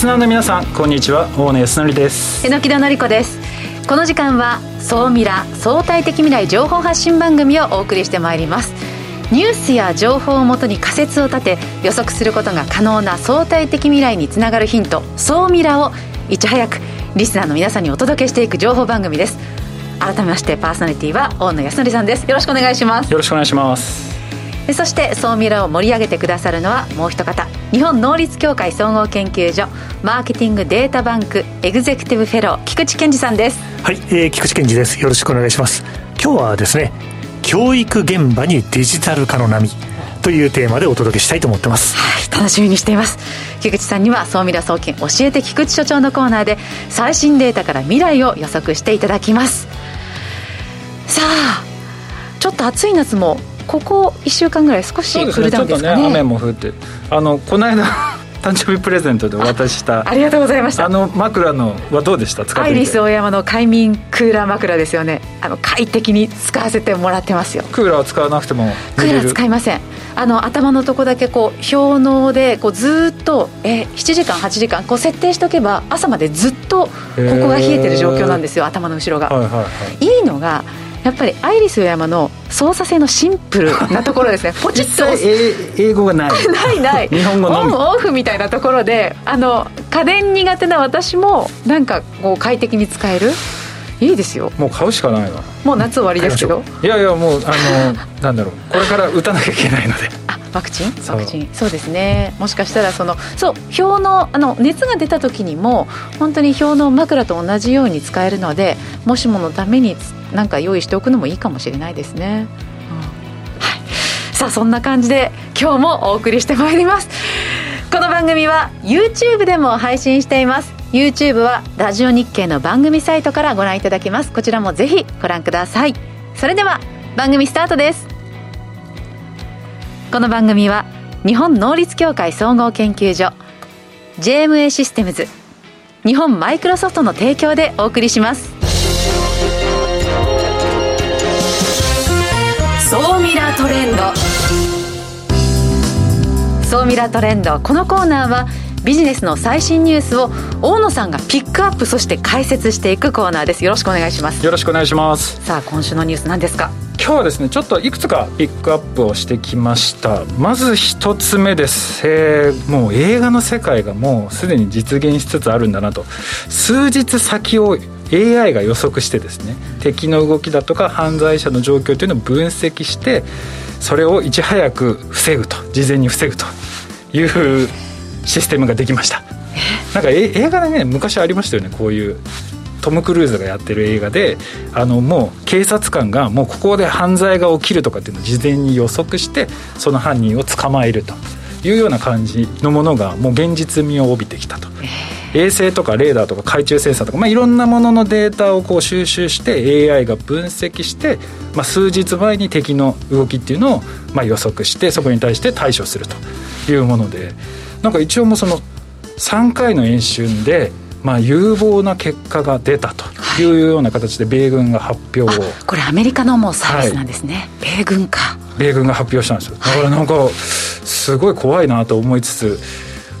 リスナーの皆さんこんにちは。大野康則です。榎木田典子です。この時間は総ミラ相対的未来情報発信番組をお送りしてまいります。ニュースや情報をもとに仮説を立て予測することが可能な相対的未来につながるヒント総ミラをいち早くリスナーの皆さんにお届けしていく情報番組です。改めましてパーソナリティは大野康則さんです。よろしくお願いします。よろしくお願いします。そして総ミラを盛り上げてくださるのはもう一方日本能率協会総合研究所マーケティングデータバンクエグゼクティブフェロー菊池健二さんです。はい、えー、菊池健二です。よろしくお願いします。今日はですね教育現場にデジタル化の波というテーマでお届けしたいと思ってます。はい楽しみにしています。菊池さんには総ミラ総研教えて菊池所長のコーナーで最新データから未来を予測していただきます。さあちょっと暑い夏もここ1週間ぐらい少しクールダウンですかね、ね、雨も降って。あのこの間 誕生日プレゼントでお渡しした。ありがとうございました。あの枕のはどうでした？使ってアイリスオーヤマの快眠クーラー枕ですよね。あの快適に使わせてもらってますよ。クーラーは使わなくてもクーラー使いません。あの頭のとこだけこう氷のでこうずっとえ7時間8時間こう設定しておけば朝までずっとここが冷えてる状況なんですよ頭の後ろが、はいはいはい、いいのがやっぱりアイリスオーヤマの操作性のシンプルなところですね。ポチッと。英語がない。ないない。日本語オンオフみたいなところであの家電苦手な私もなんかこう快適に使える。いいですよ。もう買うしかないなもう夏終わりですけど。いやいやもうあのなんだろう。これから打たなきゃいけないので。あワクチン？ワクチン。そうですね。もしかしたらそのそう表のあの熱が出た時にも本当に表の枕と同じように使えるのでもしものためになんか用意しておくのもいいかもしれないですね、うん、はい。さあそんな感じで今日もお送りしてまいります。この番組は YouTube でも配信しています。YouTube はラジオ日経の番組サイトからご覧いただけます。こちらもぜひご覧ください。それでは番組スタートですこの番組は日本能率協会総合研究所 JMA システムズ日本マイクロソフトの提供でお送りします。総ミラートレンド。総ミラートレンド。このコーナーはビジネスの最新ニュースを大野さんがピックアップそして解説していくコーナーです。よろしくお願いします。よろしくお願いします。さあ今週のニュース何ですか？今日はですねちょっといくつかピックアップをしてきました。まず一つ目です、えー、もう映画の世界がもうすでに実現しつつあるんだなと。数日先を AI が予測してですね敵の動きだとか犯罪者の状況というのを分析してそれをいち早く防ぐと事前に防ぐというシステムができました。なんか映画でね昔ありましたよねこういうトム・クルーズがやってる映画であのもう警察官がもうここで犯罪が起きるとかっていうのを事前に予測してその犯人を捕まえると。いうような感じのものがもう現実味を帯びてきたと。衛星とかレーダーとか懐中センサーとか、まあ、いろんなもののデータをこう収集して AI が分析して、まあ、数日前に敵の動きっていうのをまあ予測してそこに対して対処するというもので。なんか一応もその3回の演習でまあ、有望な結果が出たとい。うような形で米軍が発表を、はい、これアメリカのもうサービスなんですね、はい、米軍か。米軍が発表したんですよ。だからなんかすごい怖いなと思いつつ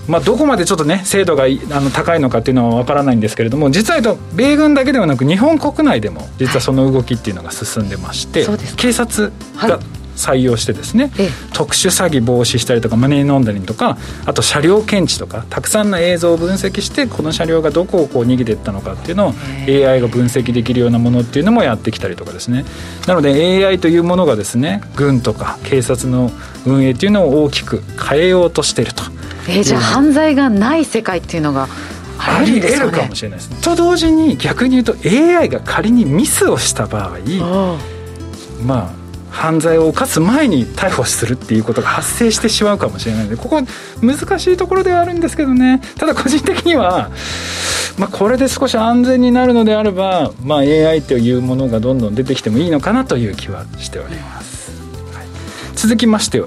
まあ、どこまでちょっとね精度があの高いのかっていうのは分からないんですけれども実は米軍だけではなく日本国内でも実はその動きっていうのが進んでまして、はい、警察が採用してですね、ええ、特殊詐欺防止したりとかマネーロンダリングとかあと車両検知とかたくさんの映像を分析してこの車両がどこをこう逃げていったのかっていうのを AI が分析できるようなものっていうのもやってきたりとかですね。なので AI というものがですね軍とか警察の運営っていうのを大きく変えようとしていると。えー、じゃあ犯罪がない世界っていうのがあり得るかもしれないです、ね、と同時に逆に言うと AI が仮にミスをした場合まあ犯罪を犯す前に逮捕するっていうことが発生してしまうかもしれないのでここ難しいところではあるんですけどね。ただ個人的には、まあ、これで少し安全になるのであれば、まあ、AI というものがどんどん出てきてもいいのかなという気はしております、はい、続きまして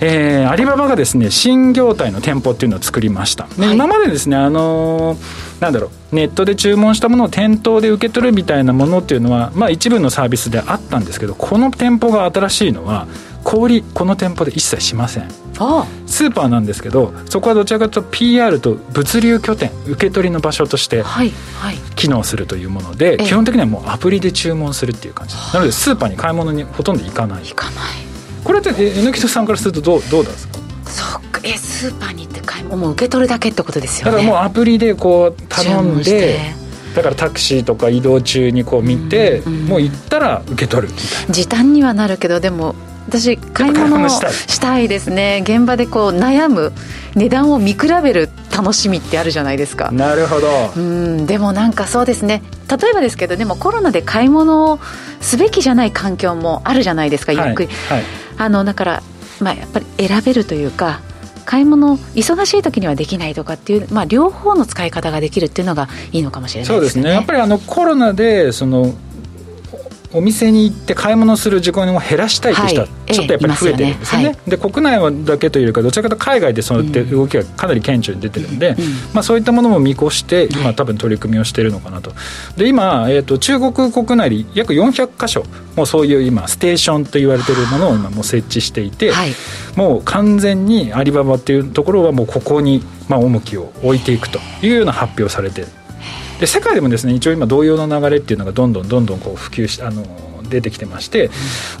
えー、アリババがですね新業態の店舗っていうのを作りました。で、はい、今までですねあのー、なんだろうネットで注文したものを店頭で受け取るみたいなものっていうのは、まあ、一部のサービスであったんですけどこの店舗が新しいのは小売りこの店舗で一切しません。あスーパーなんですけどそこはどちらかというと PR と物流拠点受け取りの場所としてはいはい。機能するというもので、ええ。基本的にはもうアプリで注文するっていう感じ。なのでスーパーに買い物にほとんど行かない。行かないこれって榎木さんからするとどうどうなんですかそっかえスーパーに行って買い物もう受け取るだけってことですよねだからもうアプリでこう頼んでだからタクシーとか移動中にこう見て、うんうんもう行ったら受け取るみたいな時短にはなるけどでも私買い物を物したいですね。現場でこう悩む値段を見比べる楽しみってあるじゃないですか。なるほど。うんでもなんかそうですね。例えばですけどでもコロナで買い物をすべきじゃない環境もあるじゃないですかゆっくり、はい。はいあのだから、まあ、やっぱり選べるというか買い物忙しい時にはできないとかっていう、まあ、両方の使い方ができるっていうのがいいのかもしれないそうでねですすね。やっぱりあのコロナでそのお店に行って買い物する時間を減らしたいという人ははいちょっとやっぱり増えてるんですよね,、ええいますで国内はだけというよりかどちらかというと海外でそうやって動きがかなり顕著に出てるんで、まあ、そういったものも見越して今多分取り組みをしているのかなと。で今、えー、と中国国内に約400箇所もうそういう今ステーションと言われているものを今もう設置していて、はい。もう完全にアリババっていうところはもうここにまあ重きを置いていくというような発表をされてで世界でもですね一応今同様の流れっていうのがどんどんどんどんこう普及しあの出てきてまして、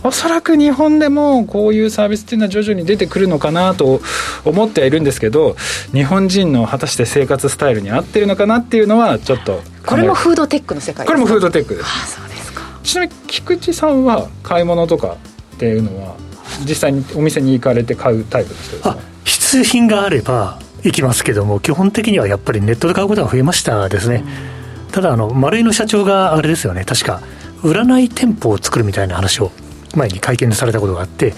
おそらく日本でもこういうサービスっていうのは徐々に出てくるのかなと思ってはいるんですけど日本人の果たして生活スタイルに合ってるのかなっていうのはちょっとこれもフードテックの世界ですかこれもフードテックです。ああそうですか。ちなみに菊池さんは買い物とかっていうのは実際にお店に行かれて買うタイプの人ですか？あ必需品があれば行きますけども基本的にはやっぱりネットで買うことが増えましたですね、ただあの丸井の社長があれですよね。確か占い店舗を作るみたいな話を前に会見でされたことがあって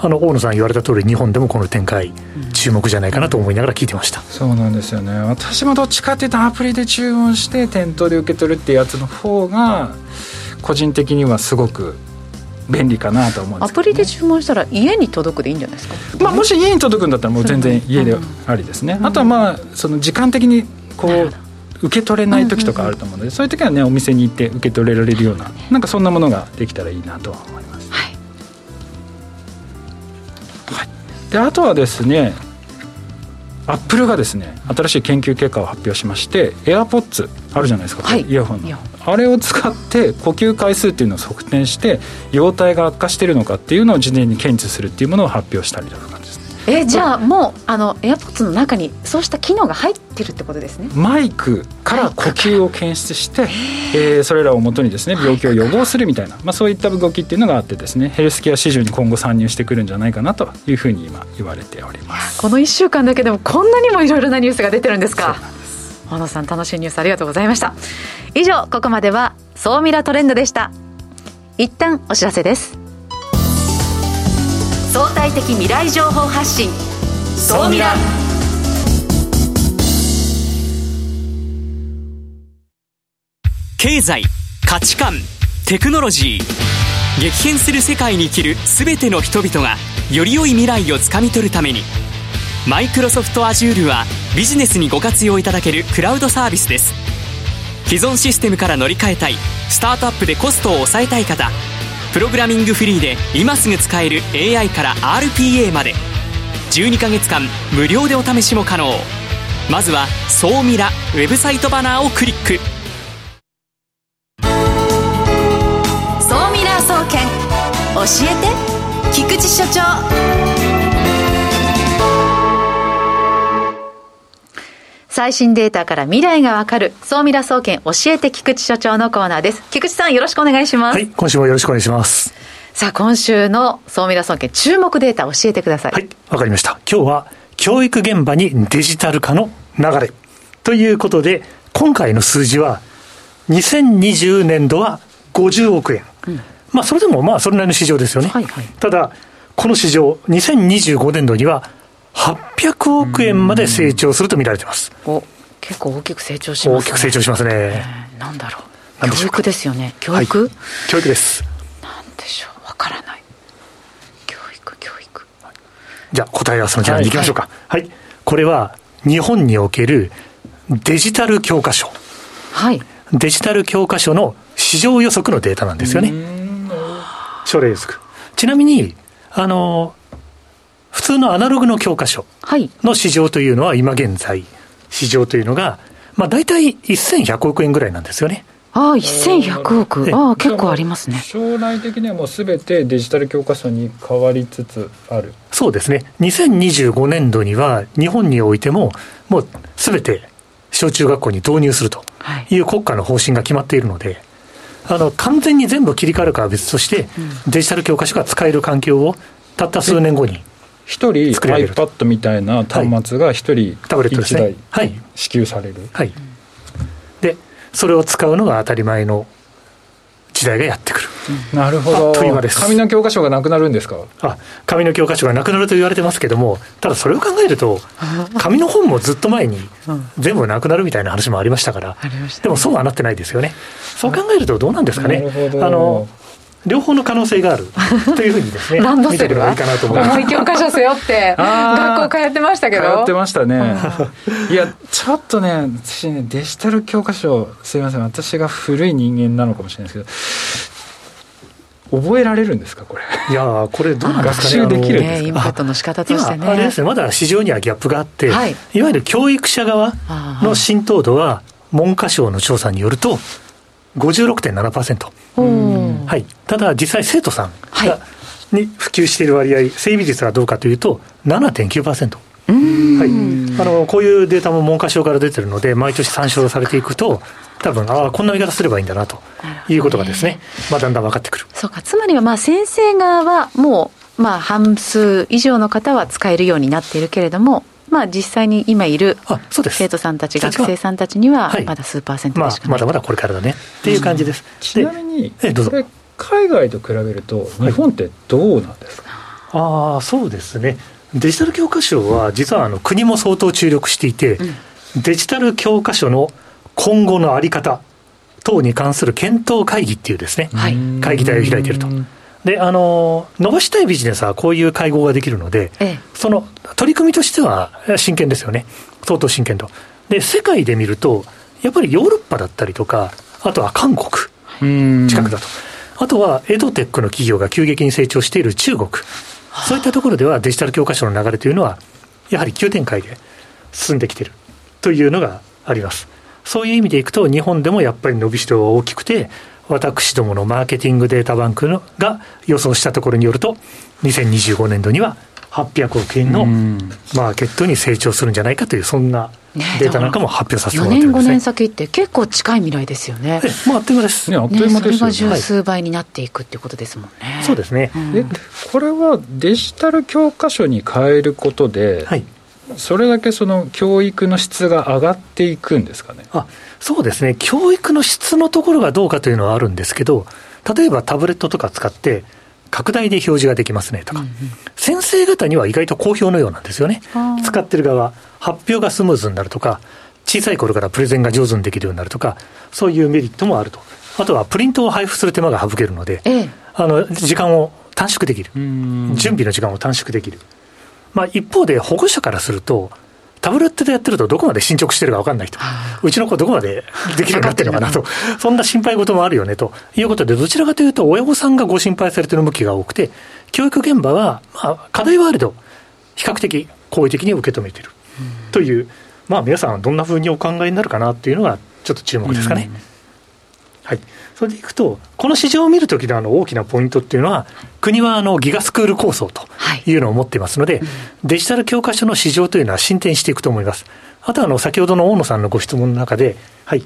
あの大野さん言われた通り日本でもこの展開注目じゃないかなと思いながら聞いてました、そうなんですよね。私もどっちかっていうとアプリで注文して店頭で受け取るっていうやつの方が個人的にはすごく便利かなと思うんですね、アプリで注文したら家に届くでいいんじゃないですか？まあ、もし家に届くんだったらもう全然家でありですね、あとはまあその時間的にこう受け取れない時とかあると思うので、そういう時はねお店に行って受け取れられるようななんかそんなものができたらいいなとは思います。はい。であとはですねアップルがですね新しい研究結果を発表しまして AirPods あるじゃないですか、はい。イヤホンのあれを使って呼吸回数っていうのを測定して容体が悪化しているのかっていうのを事前に検知するっていうものを発表したりだとかですね。えじゃあもうあの AirPods の中にそうした機能が入ってるってことですね？マイクから呼吸を検出して、えーそれらをもとにですね病気を予防するみたいな、まあ、そういった動きっていうのがあってですねヘルスケア市場に今後参入してくるんじゃないかなというふうに今言われております。この1週間だけでもこんなにもいろいろなニュースが出てるんですか？小野さん楽しいニュースありがとうございました。以上ここまでは総ミラトレンドでした。一旦お知らせです。相対的未来情報発信。総ミラ。経済価値観テクノロジー。激変する世界に生きる全ての人々がより良い未来をつかみ取るためにマイクロソフト Azure はビジネスにご活用いただけるクラウドサービスです。既存システムから乗り換えたいスタートアップでコストを抑えたい方プログラミングフリーで今すぐ使える AI から RPA まで12ヶ月間無料でお試しも可能。まずは「総ミラ」ウェブサイトバナーをクリック。総ミラー総研教えて菊池所長。最新データから未来がわかる。総ミラ総研教えて菊池所長のコーナーです。菊池さんよろしくお願いします、はい今週もよろしくお願いします。さあ今週の総ミラ総研注目データ教えてください、はいわかりました。今日は教育現場にデジタル化の流れ。ということで今回の数字は2020年度は50億円、まあそれでもまあそれなりの市場ですよね、はいはい。ただこの市場2025年度には800億円まで成長すると見られています、お結構大きく成長しますね。大きく成長しますね、えーなんだろう。教育ですよね。教育、はい。教育？です。なんでしょう。わからない。教育教育。じゃあ答え合わせの時間に行きましょうか。はい、これは日本におけるデジタル教科書。はい。デジタル教科書の市場予測のデータなんですよね。症例予測。ちなみに、あの、普通のアナログの教科書の市場というのは今現在、市場というのが、まあ大体1100億円ぐらいなんですよね。ああ、1100億。ああ、結構ありますね。将来的にはもうすべてデジタル教科書に変わりつつある。そうですね。2025年度には日本においても、もうすべて小中学校に導入するという国家の方針が決まっているので、あの、完全に全部切り替わるかは別として、デジタル教科書が使える環境をたった数年後に。一人 iPad みたいな端末が一人タブレットですね。はい。支給される。はい。それを使うのが当たり前の時代がやってくる。なるほど。というです。紙の教科書がなくなるんですか？あ、紙の教科書がなくなると言われてますけども、ただそれを考えると、紙の本もずっと前に全部なくなるみたいな話もありましたから、でもそうはなってないですよね。そう考えるとどうなんですかね。あの、両方の可能性があるというふうにですね、ランドセルは？いいかなと思います。重い教科書背負って、学校通ってましたけど？通ってましたね。いや、ちょっとね、私ね、デジタル教科書、すいません、私が古い人間なのかもしれないですけど、覚えられるんですか、これ？いやこれ、どうなんですかね。学習できるんですか、インプットの仕方としてね。あれですね、まだ市場にはギャップがあって、はい、いわゆる教育者側の浸透度は、文科省の調査によると、56.7%。はい、ただ、実際、生徒さんが、に普及している割合、整備率はどうかというと、7.9%。はい、あのこういうデータも文科省から出てるので、毎年参照されていくと、多分ああ、こんな見方すればいいんだなということがですね、まあ、だんだん分かってくる。そうか、つまりはまあ先生側はもう、まあ、半数以上の方は使えるようになっているけれども、まあ、実際に今いる生徒さんたち、学生さんたちには、まだ数パーセントでしかない、まあ、まだまだこれからだね。っていう感じです。ちなみに、えどうぞ。海外と比べると、日本ってどうなんですか、はい、ああ、そうですね。デジタル教科書は、実はあの国も相当注力していて、うん、デジタル教科書の今後の在り方等に関する検討会議っていうですね、はい、会議体を開いていると。で、あの、伸ばしたいビジネスはこういう会合ができるので、ええ、その取り組みとしては真剣ですよね。相当真剣と。で、世界で見ると、やっぱりヨーロッパだったりとか、あとは韓国近くだと。あとはエドテックの企業が急激に成長している中国。そういったところではデジタル教科書の流れというのは、やはり急展開で進んできているというのがあります。そういう意味でいくと、日本でもやっぱり伸びしろは大きくて、私どものマーケティングデータバンクのが予想したところによると、2025年度には800億円のマーケットに成長するんじゃないかという、そんなデータなんかも発表させてもらってるんです、ね、4年、5年先って結構近い未来ですよね。まあ、あっという間です。ね、あっという間ですよ、ね、それが十数倍になっていくっていうことですもんね。はい、そうですね、うん、これはデジタル教科書に変えることで、はい、それだけその教育の質が上がっていくんですかね？あそうですね、教育の質のところがどうかというのはあるんですけど、例えばタブレットとか使って、拡大で表示ができますねとか、うんうん、先生方には意外と好評のようなんですよね。使ってる側、発表がスムーズになるとか、小さい頃からプレゼンが上手にできるようになるとか、そういうメリットもあると。あとはプリントを配布する手間が省けるので、ええ、あの時間を短縮できる。準備の時間を短縮できる。まあ、一方で保護者からすると、タブレットでやってるとどこまで進捗してるか分かんないと。うちの子どこまでできるようになってるのかなと。そんな心配事もあるよねということで、どちらかというと親御さんがご心配されてる向きが多くて、教育現場は、まあ、課題はあると、比較的好意的に受け止めてるという、まあ皆さんどんなふうにお考えになるかなっていうのがちょっと注目ですかね。はい。それでいくと、この市場を見るときのあの大きなポイントっていうのは、国はあのギガスクール構想というのを持っていますので、はいうん、デジタル教科書の市場というのは進展していくと思います。あとはあの先ほどの大野さんのご質問の中で、はい、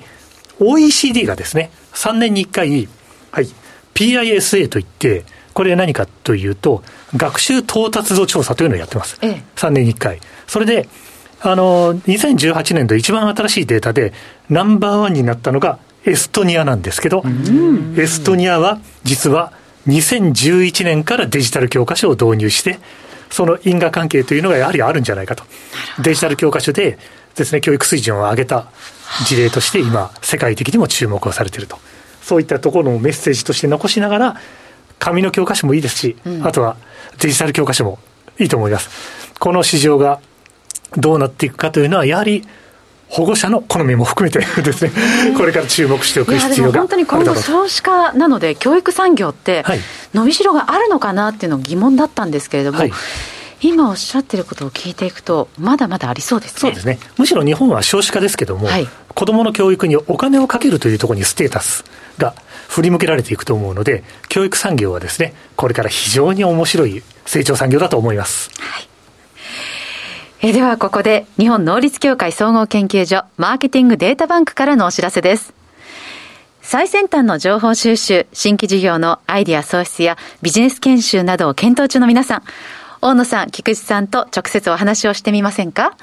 OECD がですね、3年に1回、はい、PISA といって、これ何かというと、学習到達度調査というのをやってます。ええ、3年に1回。それで、あの、2018年度一番新しいデータで、ナンバーワンになったのがエストニアなんですけど、エストニアは実は2011年からデジタル教科書を導入して、その因果関係というのがやはりあるんじゃないかと。デジタル教科書でですね、教育水準を上げた事例として今、世界的にも注目をされていると。そういったところのメッセージとして残しながら、紙の教科書もいいですし、あとはデジタル教科書もいいと思います。この市場がどうなっていくかというのは、やはり保護者の好みも含めてですね、これから注目しておく必要が本当に今後少子化なので教育産業って伸びしろがあるのかなっていうの疑問だったんですけれども、はい今おっしゃってることを聞いていくと、まだまだありそうですね。そうですね。むしろ日本は少子化ですけども、はい、子どもの教育にお金をかけるというところにステータスが振り向けられていくと思うので、教育産業はですね、これから非常に面白い成長産業だと思います。はいえではここで日本能率協会総合研究所マーケティングデータバンクからのお知らせです。最先端の情報収集、新規事業のアイディア創出やビジネス研修などを検討中の皆さん、大野さん、菊池さんと直接お話をしてみませんか？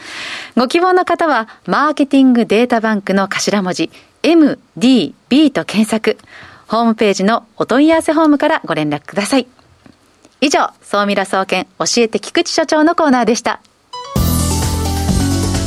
ご希望の方は、マーケティングデータバンクの頭文字、MDB と検索。ホームページのお問い合わせフォームからご連絡ください。以上、総ミラ総研教えて菊池所長のコーナーでした。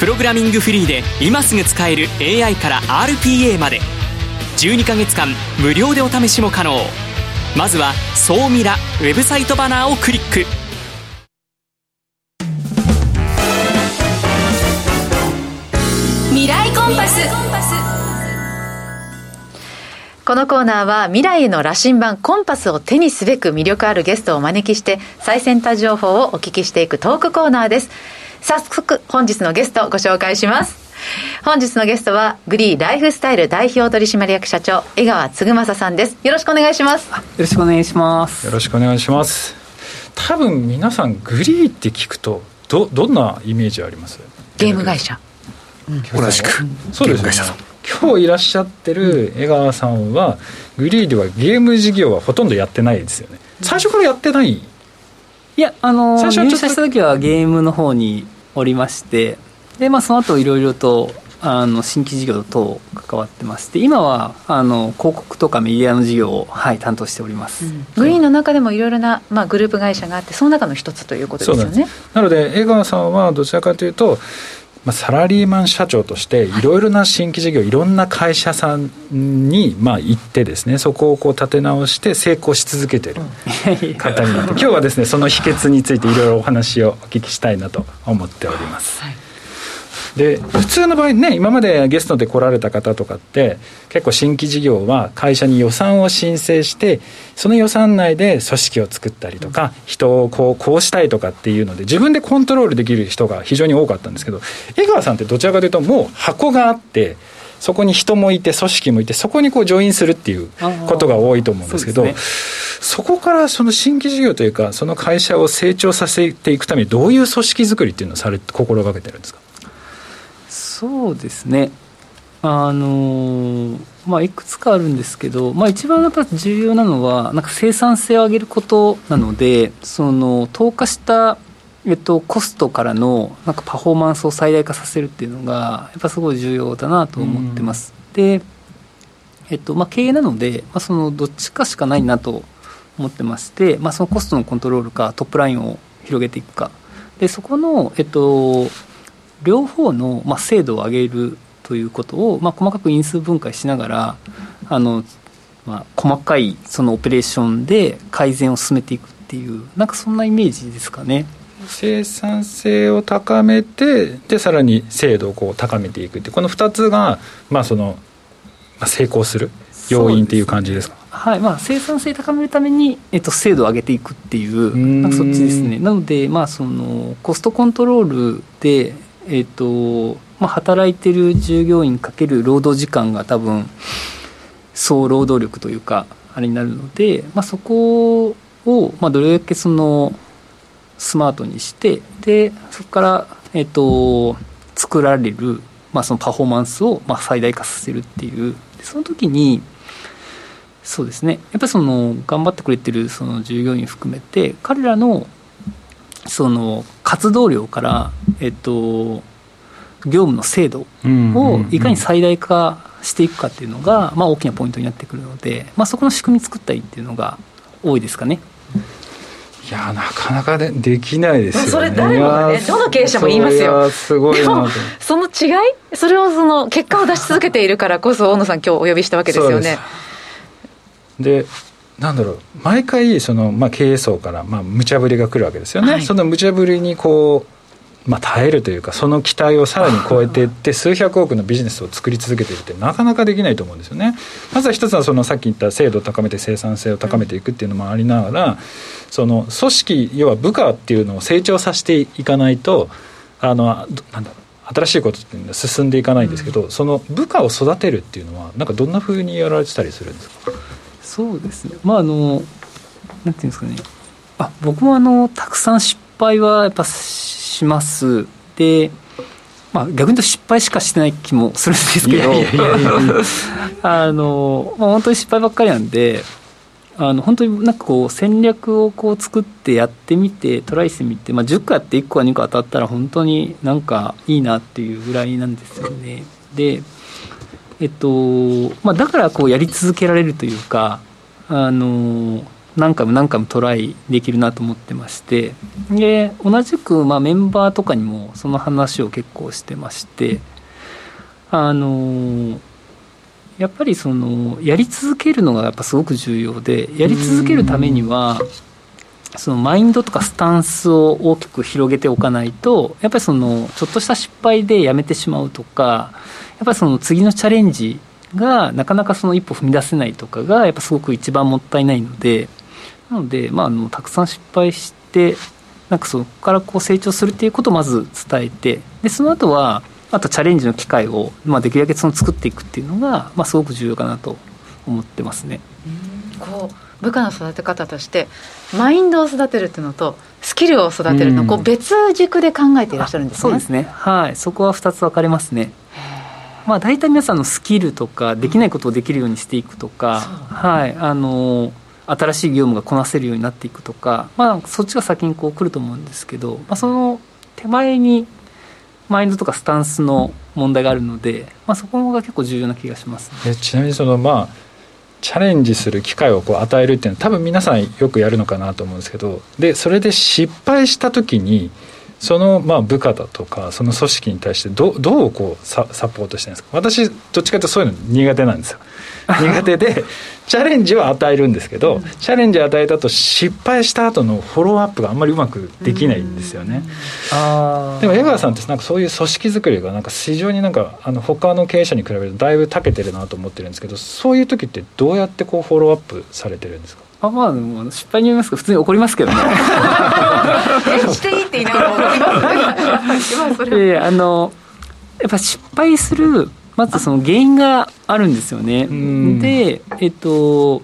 プログラミングフリーで今すぐ使える AI から RPA まで。12ヶ月間無料でお試しも可能。まずは「総ミラ」ウェブサイトバナーをクリック。未来コンパス。このコーナーは未来への羅針盤コンパスを手にすべく魅力あるゲストをお招きして最先端情報をお聞きしていくトークコーナーです。早速本日のゲストをご紹介します。本日のゲストはグリーライフスタイル代表取締役社長江川嗣正さんです。よろしくお願いします。よろしくお願いします。よろしくお願いします。多分皆さんグリーって聞くとどどんなイメージあります？ゲーム会社、うん、同じく。そうですね。今日いらっしゃってる江川さんは、グリーではゲーム事業はほとんどやってないですよね。最初からやってない？いやあの入社した時はゲームの方におりましてで、まあ、その後いろいろとあの新規事業と関わってまして今はあの広告とかメディアの事業を、はい、担当しております、うん、グリーンの中でもいろいろな、まあ、グループ会社があってその中の一つということですよね。なので江川さんはどちらかというとまあ、サラリーマン社長としてい。ろいろな新規事業いろんな会社さんにまあ行ってですねそこをこう立て直して成功し続けてる方になって 今日はですねその秘訣についていろいろお話をお聞きしたいなと思っております。はいで普通の場合ね今までゲストで来られた方とかって結構新規事業は会社に予算を申請してその予算内で組織を作ったりとか人をこうこうしたいとかっていうので自分でコントロールできる人が非常に多かったんですけど江川さんってどちらかというともう箱があってそこに人もいて組織もいてそこにこうジョインするっていうことが多いと思うんですけどそこからその新規事業というかその会社を成長させていくためにどういう組織作りっていうのをされ心がけてるんですか？そうですね。あのまあいくつかあるんですけど、まあ、一番やっぱ重要なのはなんか生産性を上げることなのでその投下したえっと、コストからのなんかパフォーマンスを最大化させるっていうのがやっぱすごい重要だなと思ってます。で、えっとまあ、経営なので、まあ、そのどっちかしかないなと思ってまして、まあ、そのコストのコントロールかトップラインを広げていくか。でそこの、えっと、両方の、まあ、精度を上げるということを、まあ、細かく因数分解しながらあの、まあ、細かいそのオペレーションで改善を進めていくっていうなんかそんなイメージですかね。生産性を高めてでさらに精度をこう高めていくってこの2つが、まあそのまあ、成功する要因っていう感じですか？はい。まあ、生産性高めるために、えっと、精度を上げていくっていうなんかそっちですね。なので、まあ、そのコストコントロールでえーとまあ、働いてる従業員かける労働時間が多分総労働力というかあれになるので、まあ、そこを、まあ、どれだけそのスマートにしてでそこから、えーと、作られる、まあ、そのパフォーマンスを、まあ、最大化させるっていう。その時にそうですね。やっぱりその頑張ってくれてるその従業員含めて彼らのその活動量から、えっと、業務の精度をいかに最大化していくかっていうのが、まあ、大きなポイントになってくるので、まあ、そこの仕組み作ったりっていうのが多いですかね。いやなかなかでできないですよね。それ誰もがね、どの経営者も言いますよ。すごいなその違い？それをその結果を出し続けているからこそ、大野さん今日お呼びしたわけですよね。でなんだろう毎回その、まあ、経営層から、まあ、無茶ぶりが来るわけですよね、はい、その無茶ぶりにこうまあ、耐えるというかその期待をさらに超えていって数百億のビジネスを作り続けているってなかなかできないと思うんですよね。まずは一つはそのさっき言った精度を高めて生産性を高めていくっていうのもありながらその組織要は部下っていうのを成長させていかないとあのなんだ新しいことっていうのは進んでいかないんですけど、うん、その部下を育てるっていうのはなんかどんなふうにやられてたりするんですか？そうですね。まああのなんていうんですかね。あ僕もあのたくさん失敗はやっぱします。でまあ、逆に言うと失敗しかしてない気もするんですけど。あの、まあ、本当に失敗ばっかりなんであの本当になんかこう戦略をこう作ってやってみてトライしてみて、まあ、10個やって1個か2個当たったら本当になんかいいなっていうぐらいなんですよね。でえっとまあ、だからこうやり続けられるというかあの何回も何回もトライできるなと思ってましてで同じくまあメンバーとかにもその話を結構してましてあのやっぱりそのやり続けるのがやっぱすごく重要でやり続けるためにはそのマインドとかスタンスを大きく広げておかないとやっぱりそのちょっとした失敗でやめてしまうとかっぱりその次のチャレンジがなかなかその一歩踏み出せないとかがやっぱすごく一番もったいないのでなので、まあ、あのたくさん失敗してなんかそこからこう成長するっていうことをまず伝えてでその後はあとチャレンジの機会を、まあ、できるだけその作っていくっていうのが、まあ、すごく重要かなと思ってますね。こう部下の育て方としてマインドを育てるっていうのとスキルを育てるの、こう別軸で考えていらっしゃるんですね。そうですね。はい、そこは2つ分かれますね。まあ、大体皆さんのスキルとかできないことをできるようにしていくとか、はい、あの新しい業務がこなせるようになっていくとか、まあ、そっちが先にこう来ると思うんですけど、まあ、その手前にマインドとかスタンスの問題があるので、まあ、そこが結構重要な気がします、ね、ちなみにそのまあチャレンジする機会をこう与えるっていうのは多分皆さんよくやるのかなと思うんですけどでそれで失敗した時にそのまあ部下だとかその組織に対してどどうこうササポートしてるんですか？私どっちかというとそういうの苦手なんですよ。苦手でチャレンジは与えるんですけど、うん、チャレンジを与えたと失敗した後のフォローアップがあんまりうまくできないんですよね。でも江川さんってなんかそういう組織作りがなん。か非常になんかあの他の経営者に比べるとだいぶ長けてるなと思ってるんですけどそういう時ってどうやってこうフォロー。アップされてるんですかあまあ失敗に言いますか普通に怒りますけどね。していいって言いながら怒りますいやあのやっぱ失敗するまずその原因があるんですよね。で、えっと、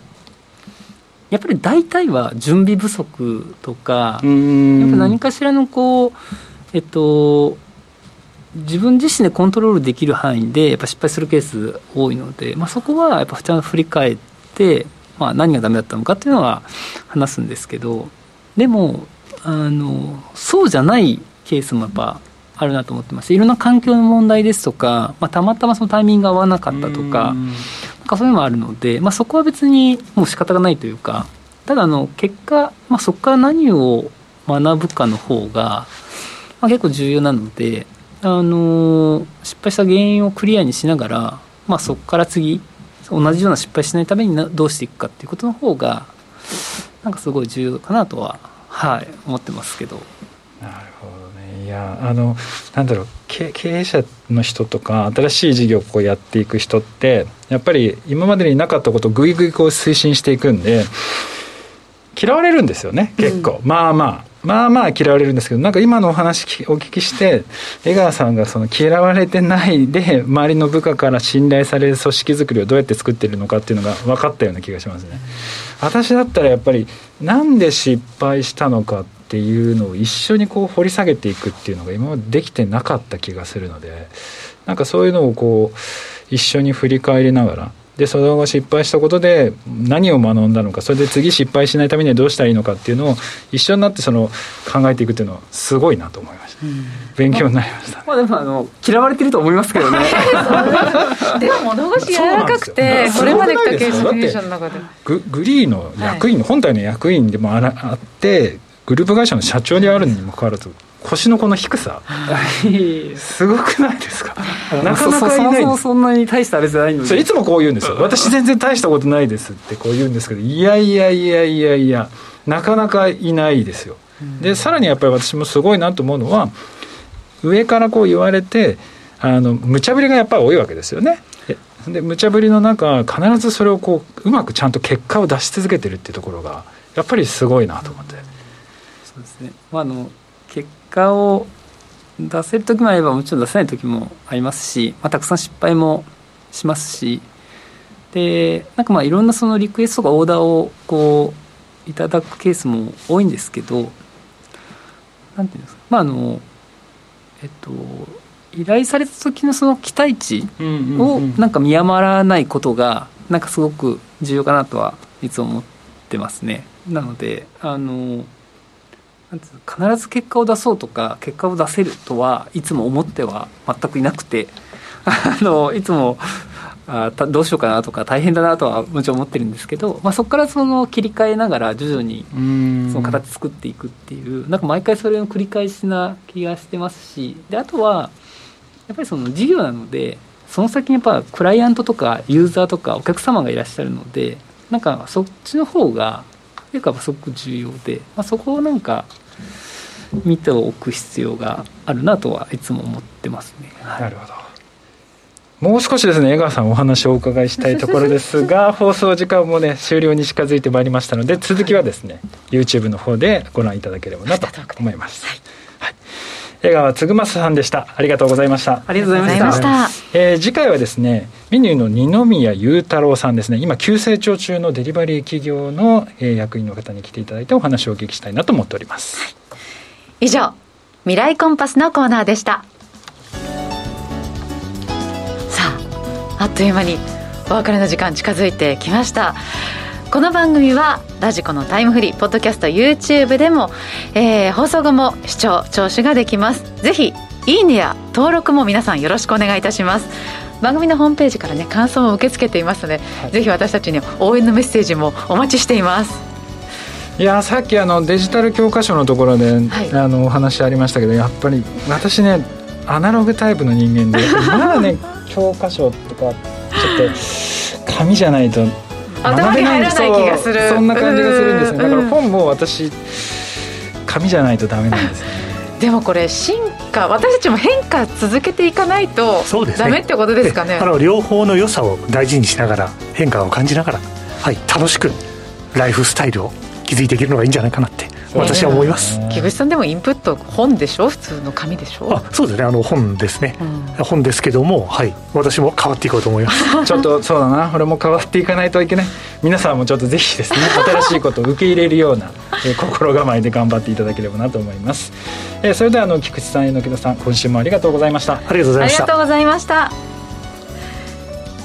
やっぱり大体は準備不足とか、やっぱ何かしらのこう、えっと、自分自身でコントロールできる範囲でやっぱ失敗するケース多いので、まあ、そこはやっぱちゃんと振り返って、まあ、何がダメだったのかっていうのは話すんですけどでもあのそうじゃないケースもやっぱあるなと思ってましていろんな環境の問題ですとか、まあ、たまたまそのタイミングが合わなかったとかなんかそういうのもあるので、まあ、そこは別にもう仕方がないというかただあの結果、まあ、そこから何を学ぶかの方が、まあ、結構重要なので、あの失敗した原因をクリアにしながら、まあ、そこから次同じような失敗しないためにどうしていくかっていうことの方がなんかすごい重要かなとは、はい、思ってますけど。なるほどいやあのなんだろう。経営者の人とか新しい事業をこうやっていく人ってやっぱり今までになかったことをぐいぐいこう推進していくんで嫌われるんですよね結構、うん、まあまあまあまあ嫌われるんですけどなんか今のお話お聞きして江川さんがその嫌われてないで周りの部下から信頼される組織づくりをどうやって作ってるのかっていうのが分かったような気がしますね。私だったらやっぱりなんで失敗したのかっていうのを一緒にこう掘り下げていくっていうのが今までできてなかった気がするのでなんかそういうのをこう一緒に振り返りながらでその後失敗したことで何を学んだのかそれで次失敗しないためにはどうしたらいいのかっていうのを一緒になってその考えていくっていうのはすごいなと思いました、うん、勉強になりました、まあ、でもあの嫌われてると思いますけどね。でも物腰柔らかくてこれまで来たケースの中で。ググリーの役員、はい、本体の役員でもああってグループ会社の社長であるにもかかわらず腰のこの低さ。すごくないですか？なかなかいないそそんなに大したあれじゃないので。いつもこう言うんですよ。私全然大したことないですってこう言うんですけどいやいやいやいやいやなかなかいないですよ。でさらにやっぱり私もすごいなと思うのは上からこう言われてあの無茶ぶりがやっぱり多いわけですよね。で無茶ぶりの中必ずそれをこううまくちゃんと結果を出し続けてるっていうところがやっぱりすごいなと思って、そうですね、まあ、あの結果を出せる時もあればもちろん出せない時もありますし、まあ、たくさん失敗もしますし。でなんかまあいろんなそのリクエストとかオーダーをこういただくケースも多いんですけどなんていうんですか。まああのえっと依頼された時のその期待値をなんか見余らないことがなんかすごく重要かなとはいつも思ってますね。なのであの必ず結果を出そうとか結果を出せるとはいつも思っては全くいなくて あのいつもあどうしようかなとか大変だなとはもちろん思ってるんですけど、まあ、そこからその切り替えながら徐々にその形作っていくっていうなんか毎回それの繰り返しな気がしてますしであとはやっぱりその事業なのでその先にやっぱクライアントとかユーザーとかお客様がいらっしゃるのでなんかそっちの方がいうかすごく重要で、まあ、そこをなんか見ておく必要があるなとはいつも思ってますね。はい、なるほどもう少しですね江川さんお話をお伺いしたいところですが放送時間もね終了に近づいてまいりましたので続きはですね YouTube の方でご覧いただければなと思います。はい江川嗣正さんでした。ありがとうございました。ありがとうございました。えー、次回はですねメニューの二宮裕太郎さんですね。今急成長中のデリバリー企業の、えー、役員の方に来ていただいてお話をお聞きしたいなと思っております、はい、以上未来コンパスのコーナーでした。さああっという間にお別れの時間近づいてきましたこの番組はラジコのタイムフリーポッドキャスト YouTube でも、えー、放送後も視聴聴取ができます。ぜひいいねや登録も皆さんよろしくお願いいたします。番組のホームページからね感想を受け付けていますので、はい、ぜひ私たちに応援のメッセージもお待ちしています。いやさっきあのデジタル教科書のところで、はい、あのお話ありましたけどやっぱり私ねアナログタイプの人間でまだね 教科書とかちょっと紙じゃないと頭に入らない気がする。そんな感じがするんですねだから本も私紙じゃないとダメなんですでもこれ進化私たちも変化続けていかないとダメってことですかね。あの両方の良さを大事にしながら変化を感じながら、はい、楽しくライフスタイルを築いていけるのがいいんじゃないかなって私は思います、木口さんでもインプット本でしょ？普通の紙でしょ？あそうですね。あの本ですね、うん、本ですけどもはい。私も変わっていこうと思います。ちょっとそうだな。俺も変わっていかないといけない。皆さんもちょっとぜひですね 新しいことを受け入れるような、えー、心構えで頑張っていただければなと思います、えー、それではあの菊池さん榎田さん今週もありがとうございました。ありがとうございました。ありがとうございました。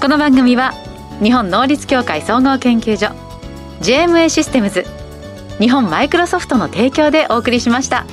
この番組は日本能率協会総合研究所 JMA システムズ日本マイクロソフトの提供でお送りしました。